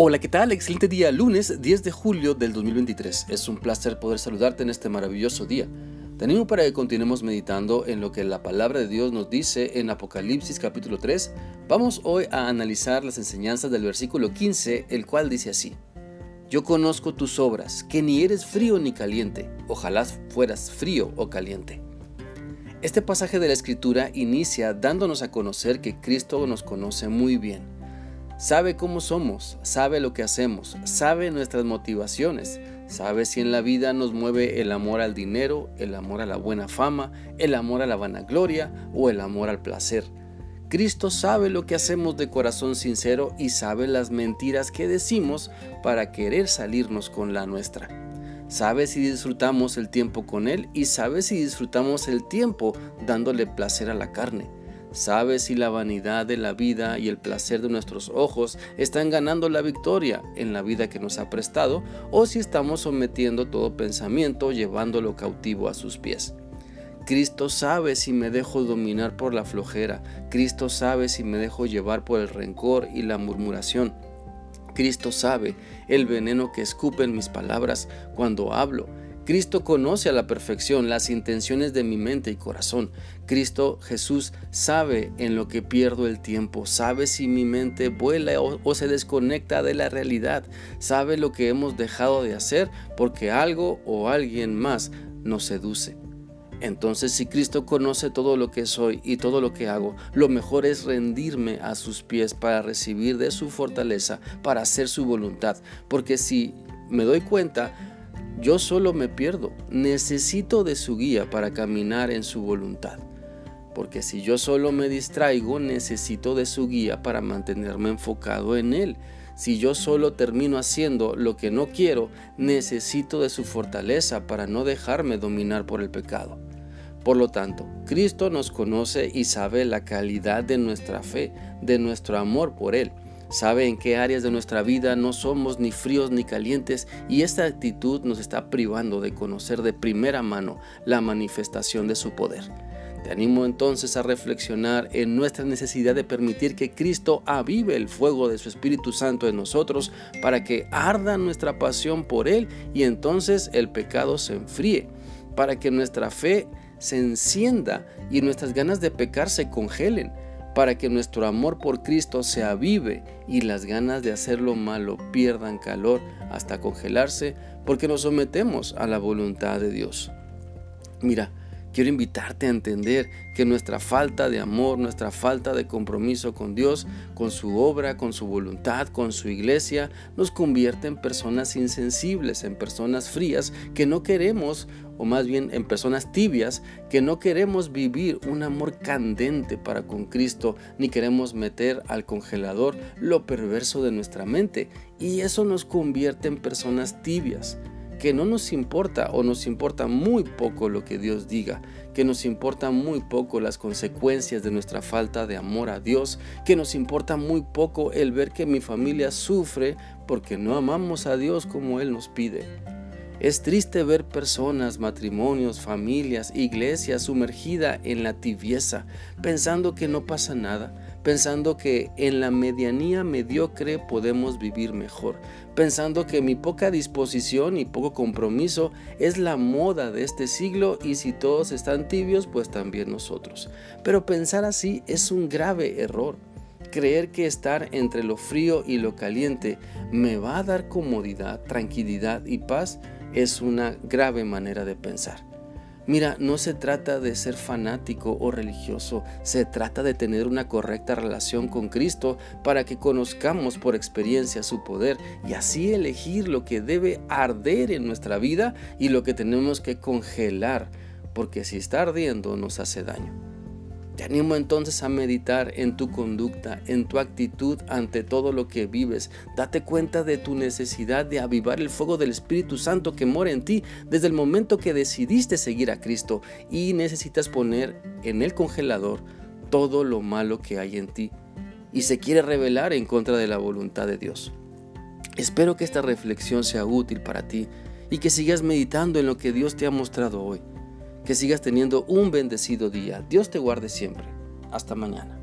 Hola, ¿qué tal? Excelente día, lunes 10 de julio del 2023. Es un placer poder saludarte en este maravilloso día. Te para que continuemos meditando en lo que la palabra de Dios nos dice en Apocalipsis capítulo 3. Vamos hoy a analizar las enseñanzas del versículo 15, el cual dice así. Yo conozco tus obras, que ni eres frío ni caliente. Ojalá fueras frío o caliente. Este pasaje de la escritura inicia dándonos a conocer que Cristo nos conoce muy bien Sabe cómo somos, sabe lo que hacemos, sabe nuestras motivaciones, sabe si en la vida nos mueve el amor al dinero, el amor a la buena fama, el amor a la vanagloria o el amor al placer. Cristo sabe lo que hacemos de corazón sincero y sabe las mentiras que decimos para querer salirnos con la nuestra. Sabe si disfrutamos el tiempo con Él y sabe si disfrutamos el tiempo dándole placer a la carne. Sabe si la vanidad de la vida y el placer de nuestros ojos están ganando la victoria en la vida que nos ha prestado o si estamos sometiendo todo pensamiento llevándolo cautivo a sus pies. Cristo sabe si me dejo dominar por la flojera. Cristo sabe si me dejo llevar por el rencor y la murmuración. Cristo sabe el veneno que escupen mis palabras cuando hablo. Cristo conoce a la perfección las intenciones de mi mente y corazón. Cristo Jesús sabe en lo que pierdo el tiempo, sabe si mi mente vuela o, se desconecta de la realidad, sabe lo que hemos dejado de hacer porque algo o alguien más nos seduce. Entonces si Cristo conoce todo lo que soy y todo lo que hago, lo mejor es rendirme a sus pies para recibir de su fortaleza, para hacer su voluntad. Porque si me doy cuenta, yo solo me pierdo, necesito de su guía para caminar en su voluntad. Porque si yo solo me distraigo, necesito de su guía para mantenerme enfocado en Él. Si yo solo termino haciendo lo que no quiero, necesito de su fortaleza para no dejarme dominar por el pecado. Por lo tanto, Cristo nos conoce y sabe la calidad de nuestra fe, de nuestro amor por Él sabe en qué áreas de nuestra vida no somos ni fríos ni calientes y esta actitud nos está privando de conocer de primera mano la manifestación de su poder. Te animo entonces a reflexionar en nuestra necesidad de permitir que Cristo avive el fuego de su Espíritu Santo en nosotros para que arda nuestra pasión por Él y entonces el pecado se enfríe, para que nuestra fe se encienda y nuestras ganas de pecar se congelen para que nuestro amor por Cristo se avive y las ganas de hacer lo malo pierdan calor hasta congelarse porque nos sometemos a la voluntad de Dios. Mira, quiero invitarte a entender que nuestra falta de amor, nuestra falta de compromiso con Dios, con su obra, con su voluntad, con su iglesia, nos convierte en personas insensibles, en personas frías que no queremos o más bien en personas tibias que no queremos vivir un amor candente para con Cristo, ni queremos meter al congelador lo perverso de nuestra mente. Y eso nos convierte en personas tibias, que no nos importa o nos importa muy poco lo que Dios diga, que nos importa muy poco las consecuencias de nuestra falta de amor a Dios, que nos importa muy poco el ver que mi familia sufre porque no amamos a Dios como Él nos pide. Es triste ver personas, matrimonios, familias, iglesias sumergida en la tibieza, pensando que no pasa nada, pensando que en la medianía mediocre podemos vivir mejor, pensando que mi poca disposición y poco compromiso es la moda de este siglo y si todos están tibios, pues también nosotros. Pero pensar así es un grave error. Creer que estar entre lo frío y lo caliente me va a dar comodidad, tranquilidad y paz es una grave manera de pensar. Mira, no se trata de ser fanático o religioso, se trata de tener una correcta relación con Cristo para que conozcamos por experiencia su poder y así elegir lo que debe arder en nuestra vida y lo que tenemos que congelar, porque si está ardiendo nos hace daño. Te animo entonces a meditar en tu conducta, en tu actitud ante todo lo que vives. Date cuenta de tu necesidad de avivar el fuego del Espíritu Santo que mora en ti desde el momento que decidiste seguir a Cristo y necesitas poner en el congelador todo lo malo que hay en ti y se quiere revelar en contra de la voluntad de Dios. Espero que esta reflexión sea útil para ti y que sigas meditando en lo que Dios te ha mostrado hoy. Que sigas teniendo un bendecido día. Dios te guarde siempre. Hasta mañana.